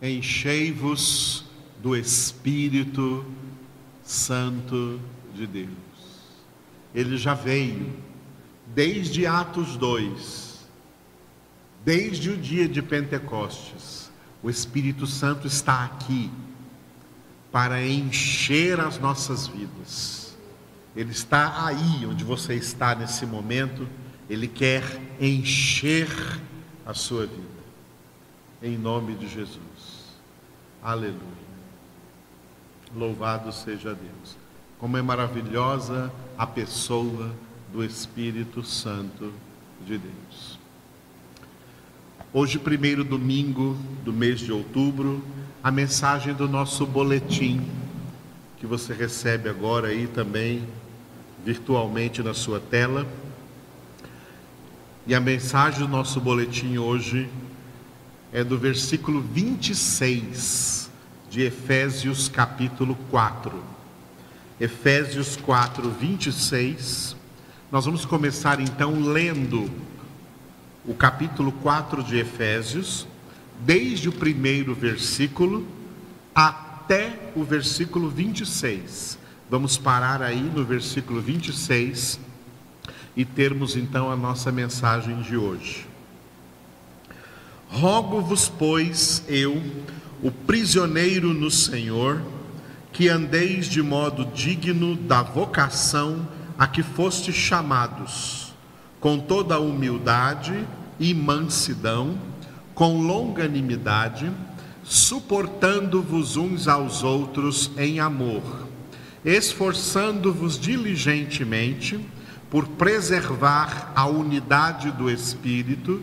enchei-vos do Espírito Santo de Deus. Ele já veio desde Atos 2, desde o dia de Pentecostes. O Espírito Santo está aqui para encher as nossas vidas. Ele está aí onde você está nesse momento, ele quer encher a sua vida. Em nome de Jesus. Aleluia. Louvado seja Deus. Como é maravilhosa a pessoa do Espírito Santo de Deus. Hoje, primeiro domingo do mês de outubro, a mensagem do nosso boletim, que você recebe agora aí também, virtualmente na sua tela. E a mensagem do nosso boletim hoje é do versículo 26 de Efésios capítulo 4. Efésios 4, 26. Nós vamos começar então lendo o capítulo 4 de Efésios, desde o primeiro versículo até o versículo 26. Vamos parar aí no versículo 26 e termos então a nossa mensagem de hoje. Rogo-vos, pois, eu, o prisioneiro no Senhor, que andeis de modo digno da vocação a que fostes chamados, com toda a humildade e mansidão, com longanimidade, suportando-vos uns aos outros em amor, esforçando-vos diligentemente por preservar a unidade do Espírito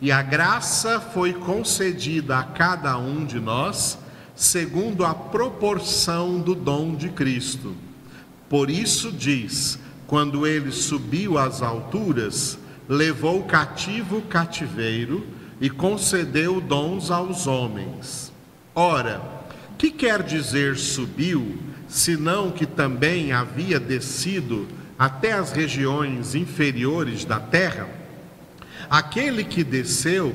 e a graça foi concedida a cada um de nós segundo a proporção do dom de Cristo. Por isso diz: quando ele subiu às alturas, levou cativo o cativeiro e concedeu dons aos homens. Ora, que quer dizer subiu, senão que também havia descido até as regiões inferiores da terra? Aquele que desceu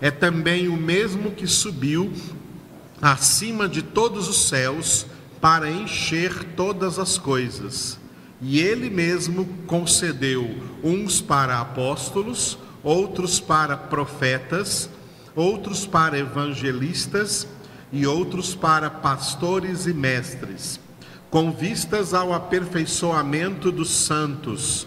é também o mesmo que subiu acima de todos os céus para encher todas as coisas. E ele mesmo concedeu uns para apóstolos, outros para profetas, outros para evangelistas e outros para pastores e mestres, com vistas ao aperfeiçoamento dos santos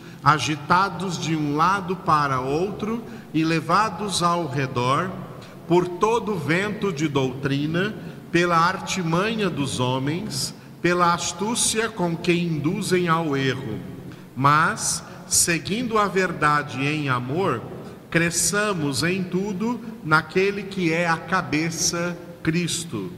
agitados de um lado para outro e levados ao redor por todo vento de doutrina, pela artimanha dos homens, pela astúcia com que induzem ao erro. Mas, seguindo a verdade em amor, cresçamos em tudo naquele que é a cabeça, Cristo,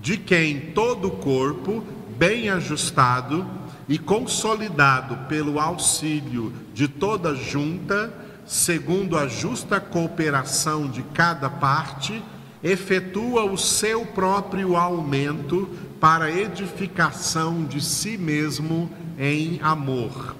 de quem todo o corpo, bem ajustado e consolidado pelo auxílio de toda junta, segundo a justa cooperação de cada parte, efetua o seu próprio aumento para edificação de si mesmo em amor.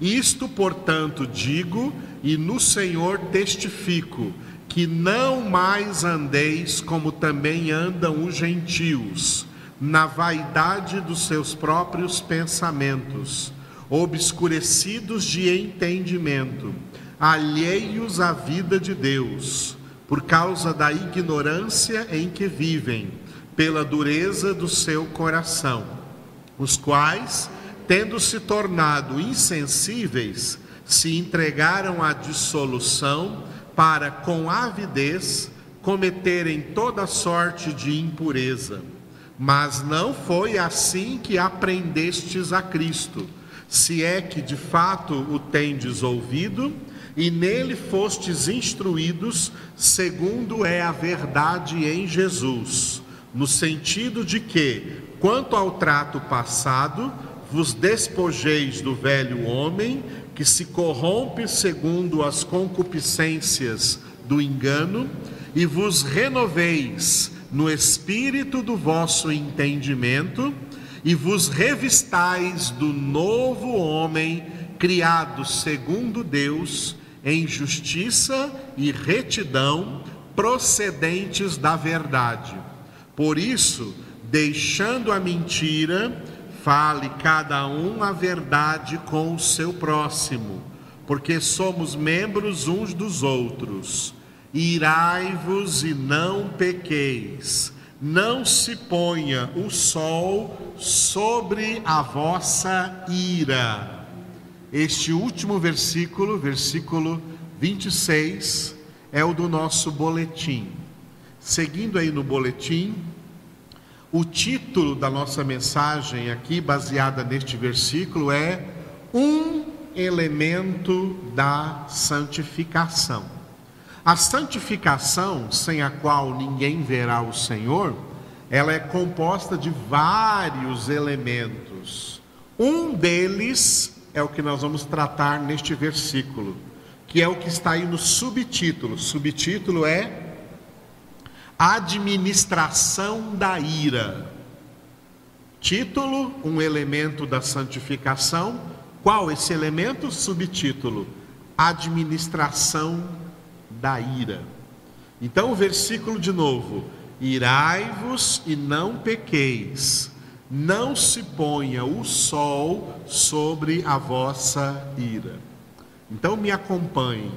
Isto, portanto, digo e no Senhor testifico, que não mais andeis como também andam os gentios, na vaidade dos seus próprios pensamentos, obscurecidos de entendimento alheios à vida de Deus, por causa da ignorância em que vivem, pela dureza do seu coração, os quais, tendo se tornado insensíveis, se entregaram à dissolução para, com avidez, cometerem toda sorte de impureza. Mas não foi assim que aprendestes a Cristo, se é que de fato o tendes ouvido e nele fostes instruídos, segundo é a verdade em Jesus, no sentido de que, quanto ao trato passado, vos despojeis do velho homem, que se corrompe segundo as concupiscências do engano, e vos renoveis no espírito do vosso entendimento, e vos revistais do novo homem, criado segundo Deus, em justiça e retidão, procedentes da verdade. Por isso, deixando a mentira, fale cada um a verdade com o seu próximo, porque somos membros uns dos outros. Irai-vos e não pequeis, não se ponha o sol sobre a vossa ira este último versículo, versículo 26, é o do nosso boletim. Seguindo aí no boletim, o título da nossa mensagem aqui, baseada neste versículo, é Um elemento da santificação. A santificação, sem a qual ninguém verá o Senhor, ela é composta de vários elementos. Um deles é o que nós vamos tratar neste versículo, que é o que está aí no subtítulo. Subtítulo é Administração da ira. Título, um elemento da santificação. Qual esse elemento? Subtítulo: Administração da ira. Então, o versículo de novo: Irai-vos e não pequeis não se ponha o sol sobre a vossa ira. Então me acompanhe.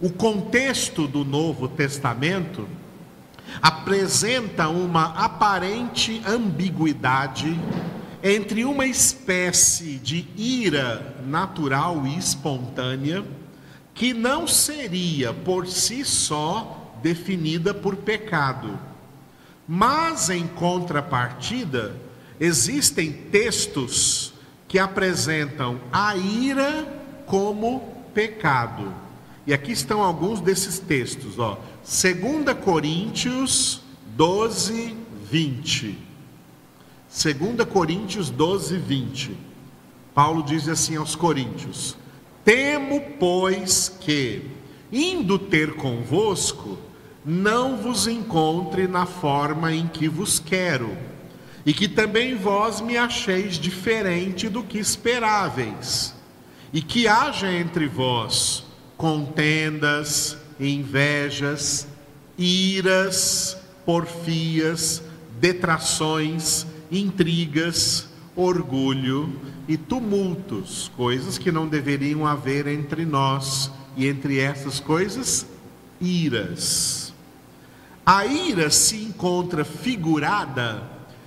O contexto do Novo Testamento apresenta uma aparente ambiguidade entre uma espécie de ira natural e espontânea que não seria por si só definida por pecado, mas em contrapartida Existem textos que apresentam a ira como pecado. E aqui estão alguns desses textos, ó. 2 Coríntios 12, 20. 2 Coríntios 12, 20. Paulo diz assim aos Coríntios: Temo, pois, que, indo ter convosco, não vos encontre na forma em que vos quero e que também vós me acheis diferente do que esperáveis, e que haja entre vós contendas, invejas, iras, porfias, detrações, intrigas, orgulho e tumultos, coisas que não deveriam haver entre nós, e entre essas coisas, iras. A ira se encontra figurada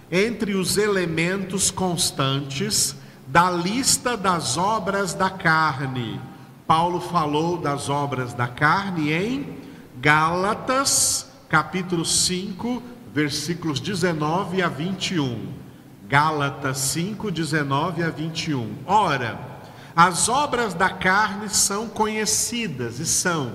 entre os elementos constantes da lista das obras da carne. Paulo falou das obras da carne em Gálatas, capítulo 5, versículos 19 a 21. Gálatas 5, 19 a 21. Ora, as obras da carne são conhecidas e são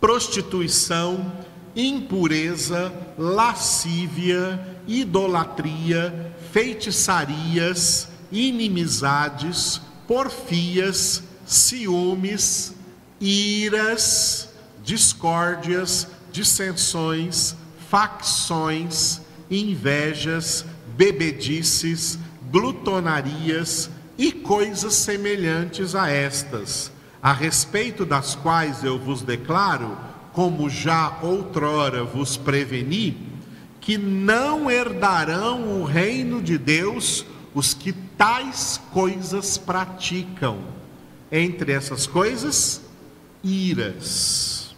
prostituição, impureza, lascívia, idolatria, feitiçarias, inimizades, porfias, ciúmes, iras, discórdias, dissensões, facções, invejas, bebedices, glutonarias e coisas semelhantes a estas, a respeito das quais eu vos declaro como já outrora vos preveni, que não herdarão o reino de Deus os que tais coisas praticam. Entre essas coisas, iras.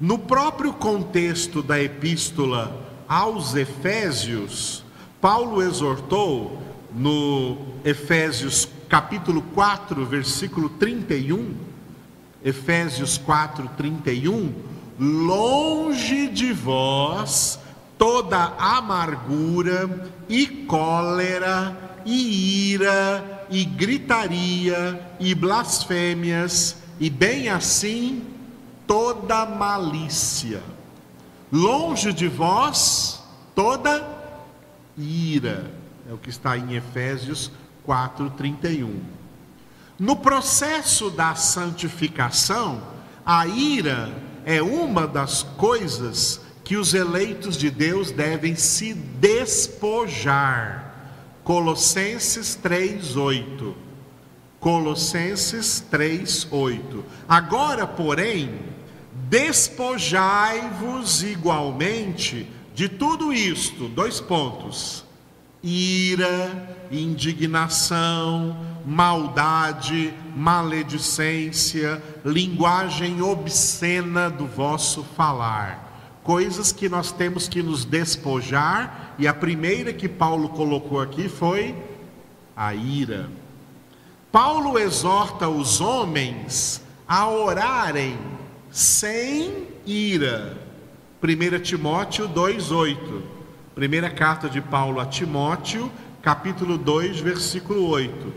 No próprio contexto da epístola aos Efésios, Paulo exortou no Efésios capítulo 4, versículo 31, Efésios 4, 31, longe de vós toda amargura e cólera e ira e gritaria e blasfêmias e bem assim toda malícia. Longe de vós toda ira. É o que está em Efésios 4:31. No processo da santificação, a ira é uma das coisas que os eleitos de Deus devem se despojar. Colossenses 3:8. Colossenses 3:8. Agora, porém, despojai-vos igualmente de tudo isto, dois pontos: ira, indignação, maldade, maledicência, linguagem obscena do vosso falar coisas que nós temos que nos despojar, e a primeira que Paulo colocou aqui foi a ira. Paulo exorta os homens a orarem sem ira. 1 Timóteo 2:8. Primeira carta de Paulo a Timóteo, capítulo 2, versículo 8.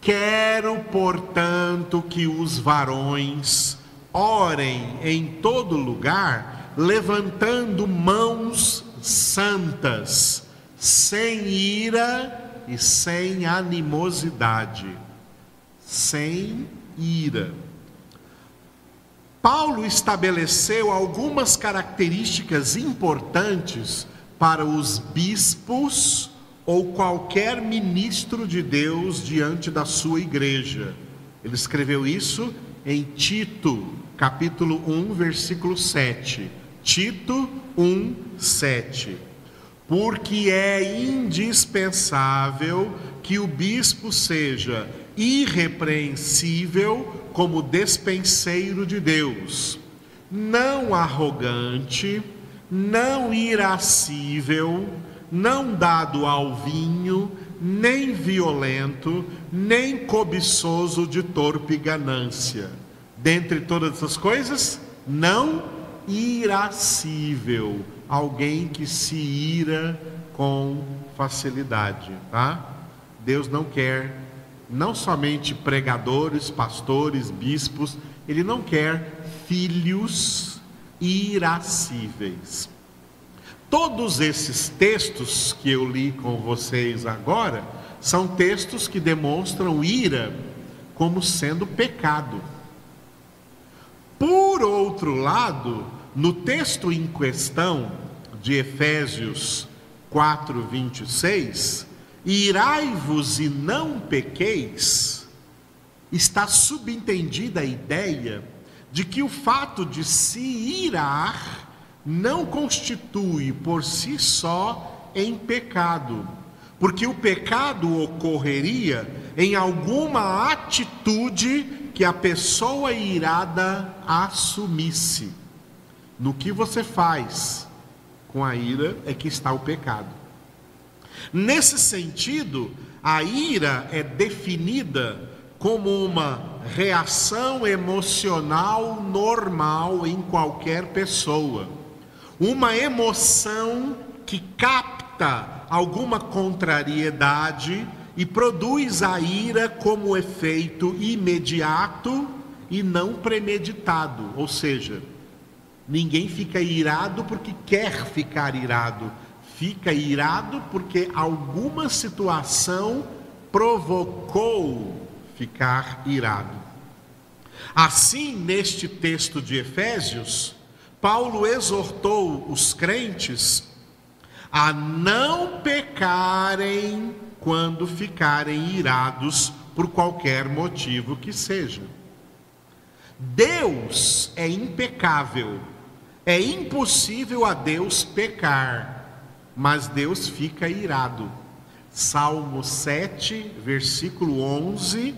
Quero, portanto, que os varões orem em todo lugar, levantando mãos santas, sem ira e sem animosidade. Sem ira. Paulo estabeleceu algumas características importantes para os bispos ou qualquer ministro de Deus diante da sua igreja. Ele escreveu isso em Tito, capítulo 1, versículo 7 Tito 1, 7. Porque é indispensável que o bispo seja irrepreensível como despenseiro de Deus, não arrogante, não irascível, não dado ao vinho, nem violento, nem cobiçoso de torpe ganância. Dentre todas essas coisas, não irascível, alguém que se ira com facilidade, tá? Deus não quer não somente pregadores, pastores, bispos, ele não quer filhos irascíveis. Todos esses textos que eu li com vocês agora são textos que demonstram ira como sendo pecado. Por outro lado, no texto em questão de Efésios 4, 26, irai-vos e não pequeis, está subentendida a ideia de que o fato de se irar não constitui por si só em pecado, porque o pecado ocorreria em alguma atitude que a pessoa irada assumisse. No que você faz com a ira é que está o pecado. Nesse sentido, a ira é definida como uma reação emocional normal em qualquer pessoa. Uma emoção que capta alguma contrariedade e produz a ira como efeito imediato e não premeditado, ou seja, Ninguém fica irado porque quer ficar irado, fica irado porque alguma situação provocou ficar irado. Assim, neste texto de Efésios, Paulo exortou os crentes a não pecarem quando ficarem irados por qualquer motivo que seja. Deus é impecável é impossível a Deus pecar, mas Deus fica irado. Salmo 7, versículo 11,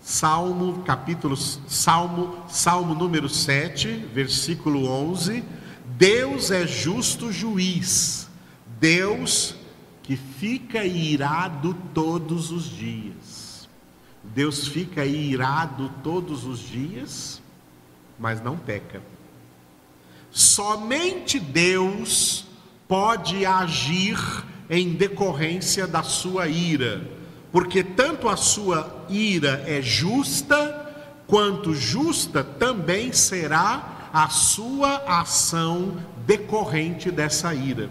Salmo capítulo Salmo Salmo número 7, versículo 11. Deus é justo juiz. Deus que fica irado todos os dias. Deus fica irado todos os dias, mas não peca. Somente Deus pode agir em decorrência da sua ira, porque tanto a sua ira é justa, quanto justa também será a sua ação decorrente dessa ira.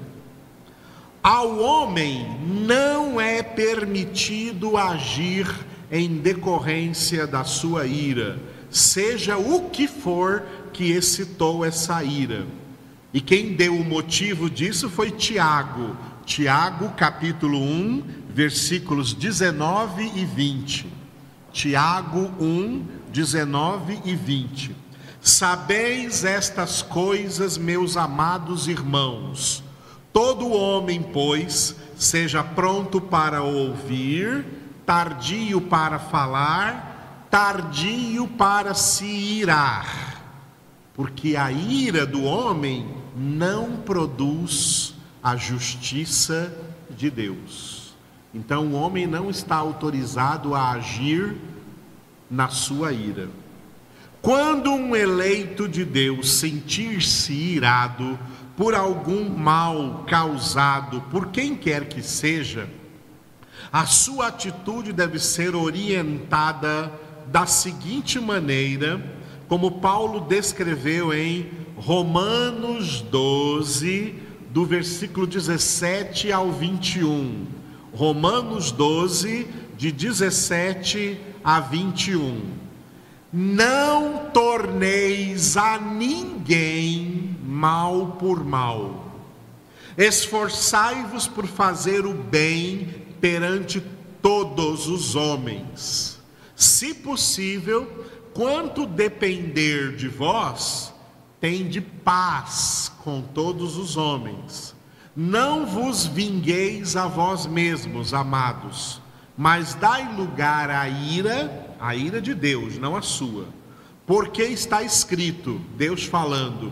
Ao homem não é permitido agir em decorrência da sua ira, seja o que for que excitou essa ira. E quem deu o motivo disso foi Tiago, Tiago capítulo 1, versículos 19 e 20. Tiago 1, 19 e 20. Sabeis estas coisas, meus amados irmãos. Todo homem, pois, seja pronto para ouvir, tardio para falar, tardio para se irar. Porque a ira do homem não produz a justiça de Deus. Então o homem não está autorizado a agir na sua ira. Quando um eleito de Deus sentir-se irado por algum mal causado por quem quer que seja, a sua atitude deve ser orientada da seguinte maneira, como Paulo descreveu em Romanos 12, do versículo 17 ao 21. Romanos 12, de 17 a 21. Não torneis a ninguém mal por mal. Esforçai-vos por fazer o bem perante todos os homens. Se possível, quanto depender de vós, tende paz com todos os homens. Não vos vingueis a vós mesmos, amados, mas dai lugar à ira, a ira de Deus, não a sua. Porque está escrito, Deus falando: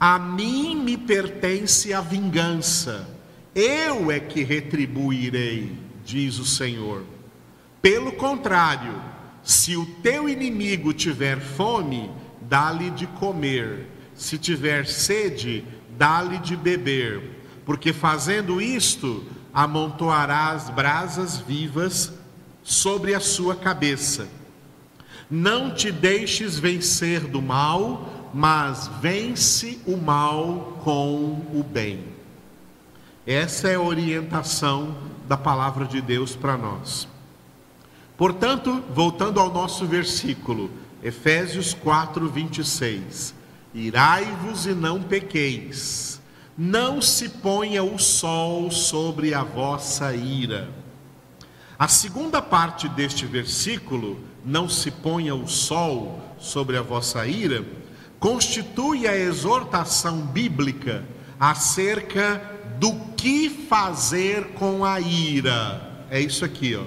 A mim me pertence a vingança, eu é que retribuirei, diz o Senhor. Pelo contrário, se o teu inimigo tiver fome, dá-lhe de comer se tiver sede, dá-lhe de beber, porque fazendo isto, amontoarás brasas vivas sobre a sua cabeça. Não te deixes vencer do mal, mas vence o mal com o bem. Essa é a orientação da palavra de Deus para nós. Portanto, voltando ao nosso versículo, Efésios 4, 26. Irai-vos e não pequeis, não se ponha o sol sobre a vossa ira. A segunda parte deste versículo, não se ponha o sol sobre a vossa ira, constitui a exortação bíblica acerca do que fazer com a ira. É isso aqui, ó.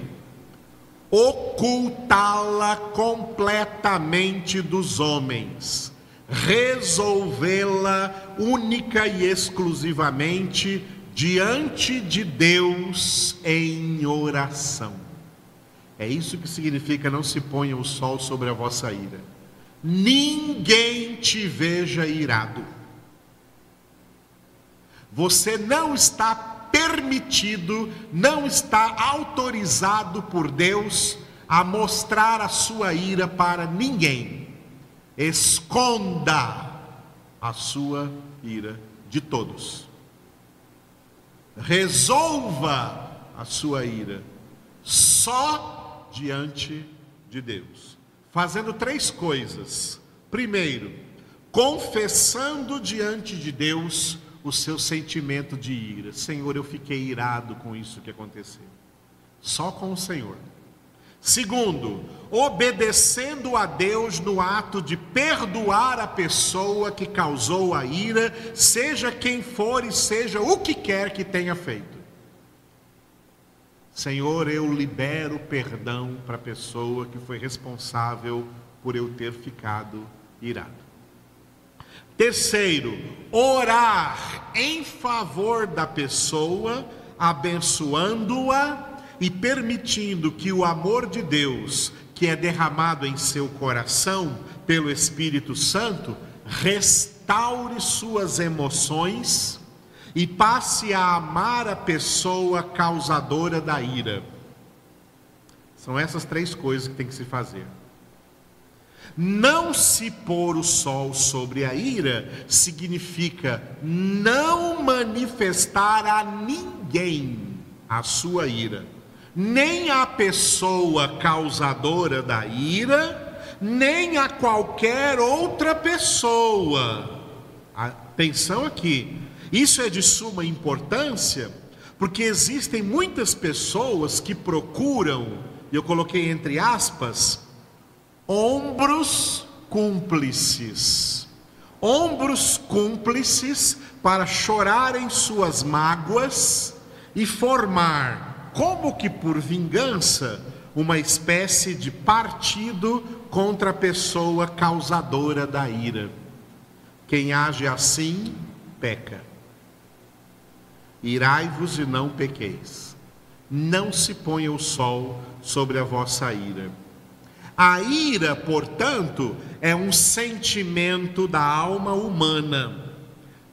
Ocultá-la completamente dos homens resolvê-la única e exclusivamente diante de Deus em oração. É isso que significa não se ponha o sol sobre a vossa ira. Ninguém te veja irado. Você não está permitido, não está autorizado por Deus a mostrar a sua ira para ninguém esconda a sua ira de todos. Resolva a sua ira só diante de Deus, fazendo três coisas. Primeiro, confessando diante de Deus o seu sentimento de ira. Senhor, eu fiquei irado com isso que aconteceu. Só com o Senhor. Segundo, obedecendo a Deus no ato de perdoar a pessoa que causou a ira, seja quem for e seja o que quer que tenha feito. Senhor, eu libero perdão para a pessoa que foi responsável por eu ter ficado irado. Terceiro, orar em favor da pessoa abençoando-a e permitindo que o amor de Deus, que é derramado em seu coração pelo Espírito Santo, restaure suas emoções e passe a amar a pessoa causadora da ira. São essas três coisas que tem que se fazer. Não se pôr o sol sobre a ira significa não manifestar a ninguém a sua ira, nem a pessoa causadora da ira, nem a qualquer outra pessoa. Atenção aqui, isso é de suma importância, porque existem muitas pessoas que procuram, eu coloquei entre aspas, ombros cúmplices. Ombros cúmplices para chorarem suas mágoas e formar, como que por vingança, uma espécie de partido contra a pessoa causadora da ira. Quem age assim, peca. Irai-vos e não pequeis. Não se ponha o sol sobre a vossa ira. A ira, portanto, é um sentimento da alma humana.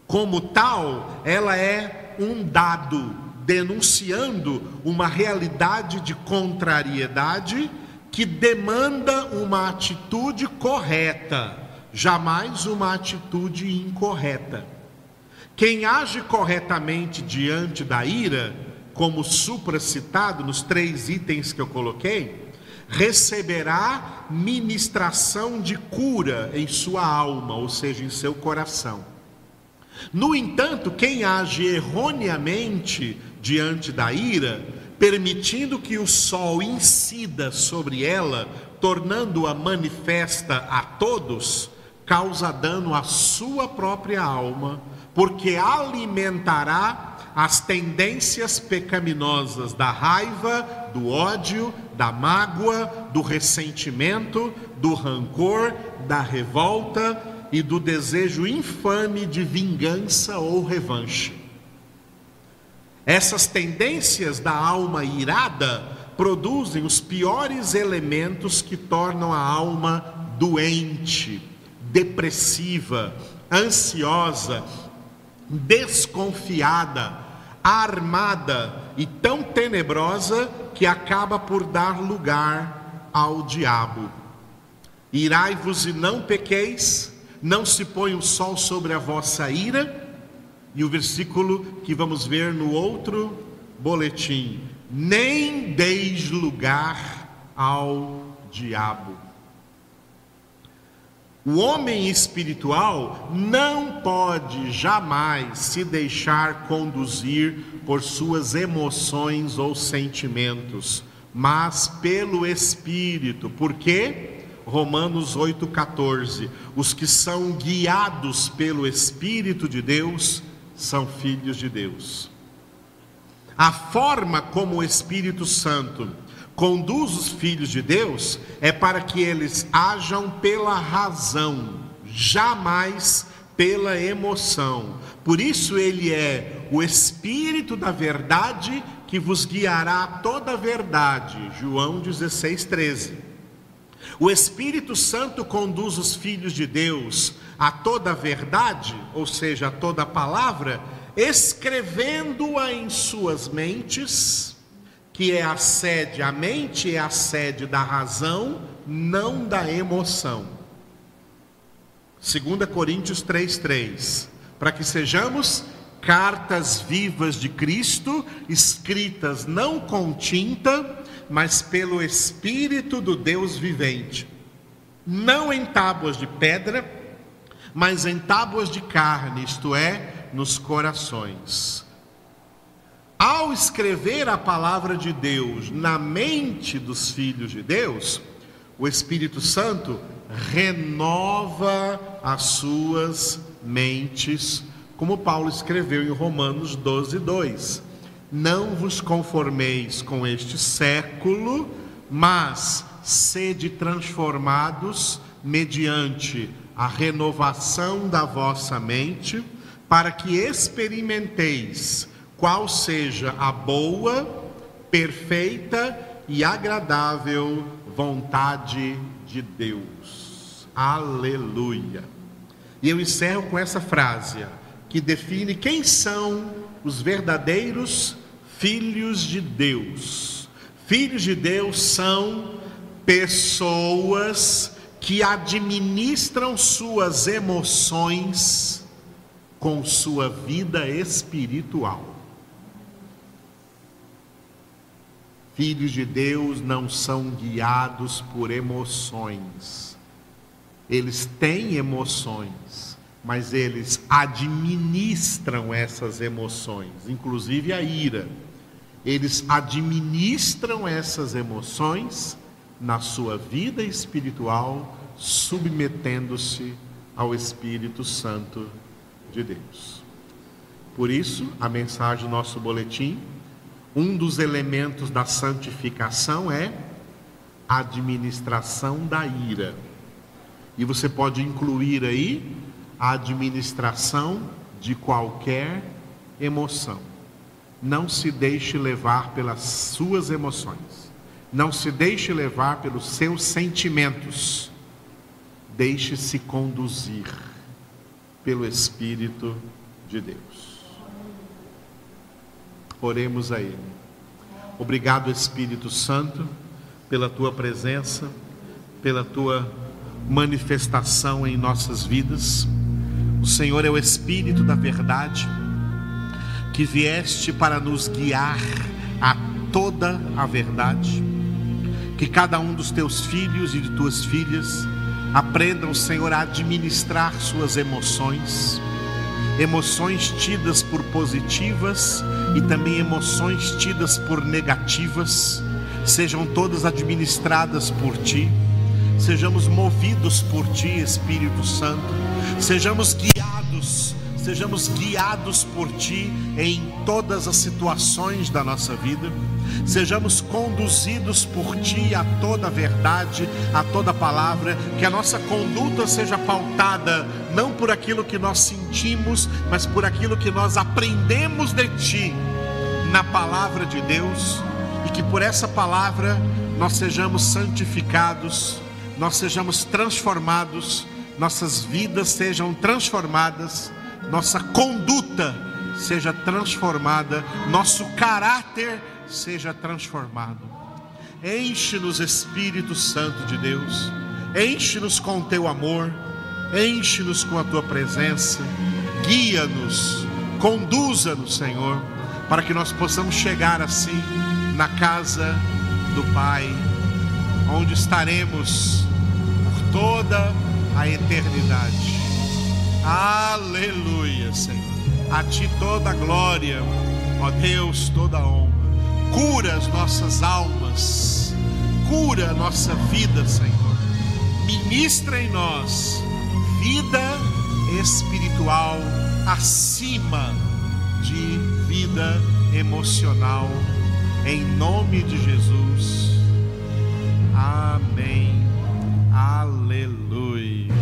Como tal, ela é um dado denunciando uma realidade de contrariedade que demanda uma atitude correta, jamais uma atitude incorreta. Quem age corretamente diante da ira, como supracitado nos três itens que eu coloquei, receberá ministração de cura em sua alma, ou seja, em seu coração. No entanto, quem age erroneamente diante da ira, permitindo que o sol incida sobre ela, tornando-a manifesta a todos, causa dano à sua própria alma, porque alimentará as tendências pecaminosas da raiva, do ódio, da mágoa, do ressentimento, do rancor, da revolta e do desejo infame de vingança ou revanche. Essas tendências da alma irada produzem os piores elementos que tornam a alma doente, depressiva, ansiosa, desconfiada, armada e tão tenebrosa que acaba por dar lugar ao diabo. Irai-vos e não pequeis, não se põe o sol sobre a vossa ira. E o versículo que vamos ver no outro boletim: nem deis lugar ao diabo. O homem espiritual não pode jamais se deixar conduzir por suas emoções ou sentimentos, mas pelo Espírito. Por quê? Romanos 8,14. Os que são guiados pelo Espírito de Deus são filhos de Deus. A forma como o Espírito Santo conduz os filhos de Deus é para que eles hajam pela razão, jamais pela emoção. Por isso ele é o espírito da verdade que vos guiará a toda a verdade. João 16, 13. O Espírito Santo conduz os filhos de Deus a toda verdade, ou seja, a toda palavra, escrevendo-a em suas mentes que é a sede, a mente é a sede da razão, não da emoção. 2 Coríntios 3,3: Para que sejamos cartas vivas de Cristo, escritas não com tinta, mas pelo Espírito do Deus vivente, não em tábuas de pedra, mas em tábuas de carne, isto é, nos corações. Ao escrever a palavra de Deus na mente dos filhos de Deus, o Espírito Santo renova as suas mentes, como Paulo escreveu em Romanos 12, 2. Não vos conformeis com este século, mas sede transformados mediante a renovação da vossa mente, para que experimenteis qual seja a boa, perfeita e agradável vontade de Deus. Aleluia. E eu encerro com essa frase que define quem são os verdadeiros filhos de Deus. Filhos de Deus são pessoas que administram suas emoções com sua vida espiritual. Filhos de Deus não são guiados por emoções. Eles têm emoções, mas eles administram essas emoções, inclusive a ira. Eles administram essas emoções na sua vida espiritual, submetendo-se ao Espírito Santo de Deus. Por isso, a mensagem do nosso boletim um dos elementos da santificação é a administração da ira. E você pode incluir aí a administração de qualquer emoção. Não se deixe levar pelas suas emoções. Não se deixe levar pelos seus sentimentos. Deixe-se conduzir pelo Espírito de Deus. Oremos a Ele. Obrigado, Espírito Santo, pela tua presença, pela tua manifestação em nossas vidas. O Senhor é o Espírito da verdade, que vieste para nos guiar a toda a verdade. Que cada um dos teus filhos e de tuas filhas aprendam, Senhor, a administrar suas emoções emoções tidas por positivas e também emoções tidas por negativas, sejam todas administradas por Ti, sejamos movidos por Ti, Espírito Santo, sejamos guiados sejamos guiados por Ti em todas as situações da nossa vida, sejamos conduzidos por Ti a toda verdade, a toda palavra, que a nossa conduta seja pautada não por aquilo que nós sentimos, mas por aquilo que nós aprendemos de Ti na palavra de Deus, e que por essa palavra nós sejamos santificados, nós sejamos transformados, nossas vidas sejam transformadas nossa conduta seja transformada, nosso caráter seja transformado. Enche-nos, Espírito Santo de Deus, enche-nos com o teu amor, enche-nos com a tua presença, guia-nos, conduza-nos, Senhor, para que nós possamos chegar assim na casa do Pai, onde estaremos por toda a eternidade. Aleluia, Senhor. A Ti toda a glória, ó Deus, toda a honra. Cura as nossas almas, cura a nossa vida, Senhor. Ministra em nós vida espiritual acima de vida emocional, em nome de Jesus. Amém. Aleluia.